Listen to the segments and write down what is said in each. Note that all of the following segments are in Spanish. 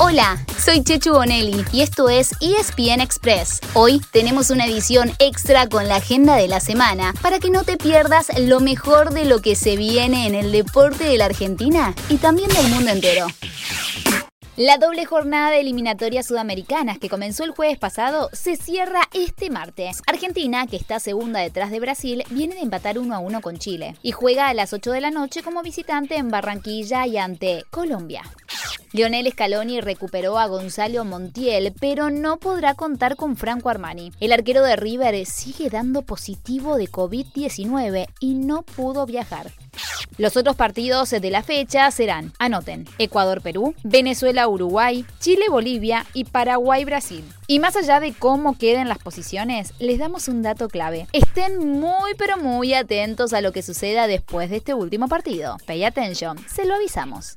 Hola, soy Chechu Bonelli y esto es ESPN Express. Hoy tenemos una edición extra con la agenda de la semana para que no te pierdas lo mejor de lo que se viene en el deporte de la Argentina y también del mundo entero. La doble jornada de eliminatorias sudamericanas que comenzó el jueves pasado se cierra este martes. Argentina, que está segunda detrás de Brasil, viene de empatar 1 a 1 con Chile y juega a las 8 de la noche como visitante en Barranquilla y ante Colombia. Lionel Scaloni recuperó a Gonzalo Montiel, pero no podrá contar con Franco Armani. El arquero de River sigue dando positivo de COVID-19 y no pudo viajar. Los otros partidos de la fecha serán, anoten, Ecuador-Perú, Venezuela-Uruguay, Chile-Bolivia y Paraguay-Brasil. Y más allá de cómo queden las posiciones, les damos un dato clave. Estén muy pero muy atentos a lo que suceda después de este último partido. Pay attention, se lo avisamos.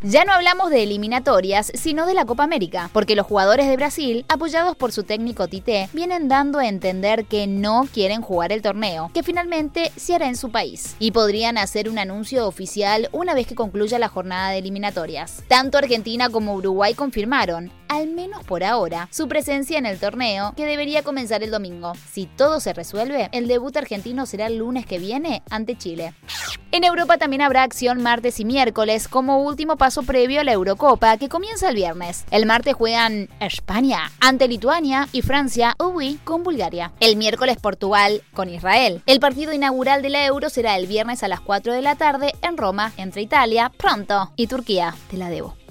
Ya no hablamos de eliminatorias, sino de la Copa América, porque los jugadores de Brasil, apoyados por su técnico Tite, vienen dando a entender que no quieren jugar el torneo, que finalmente se hará en su país. Y podrían hacer un anuncio oficial una vez que concluya la jornada de eliminatorias. Tanto Argentina como Uruguay confirmaron, al menos por ahora, su presencia en el torneo, que debería comenzar el domingo. Si todo se resuelve, el debut argentino será el lunes que viene ante Chile. En Europa también habrá acción martes y miércoles como último paso previo a la Eurocopa que comienza el viernes. El martes juegan España ante Lituania y Francia, uy, con Bulgaria. El miércoles Portugal con Israel. El partido inaugural de la Euro será el viernes a las 4 de la tarde en Roma entre Italia, pronto, y Turquía. Te la debo.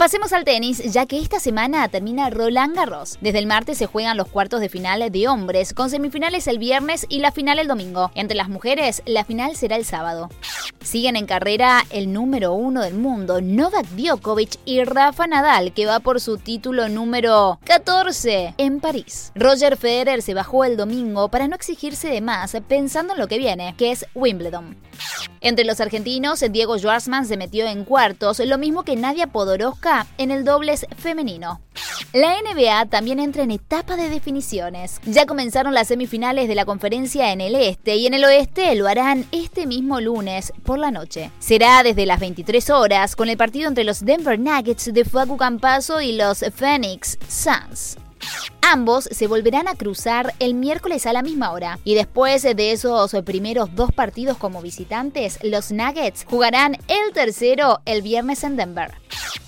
Pasemos al tenis, ya que esta semana termina Roland Garros. Desde el martes se juegan los cuartos de final de hombres, con semifinales el viernes y la final el domingo. Entre las mujeres, la final será el sábado. Siguen en carrera el número uno del mundo, Novak Djokovic y Rafa Nadal, que va por su título número 14 en París. Roger Federer se bajó el domingo para no exigirse de más, pensando en lo que viene, que es Wimbledon. Entre los argentinos, Diego Schwartzman se metió en cuartos, lo mismo que Nadia Podoroska en el dobles femenino. La NBA también entra en etapa de definiciones. Ya comenzaron las semifinales de la conferencia en el este y en el oeste lo harán este mismo lunes por la noche. Será desde las 23 horas con el partido entre los Denver Nuggets de Facu Campaso y los Phoenix Suns. Ambos se volverán a cruzar el miércoles a la misma hora. Y después de esos primeros dos partidos como visitantes, los Nuggets jugarán el tercero el viernes en Denver.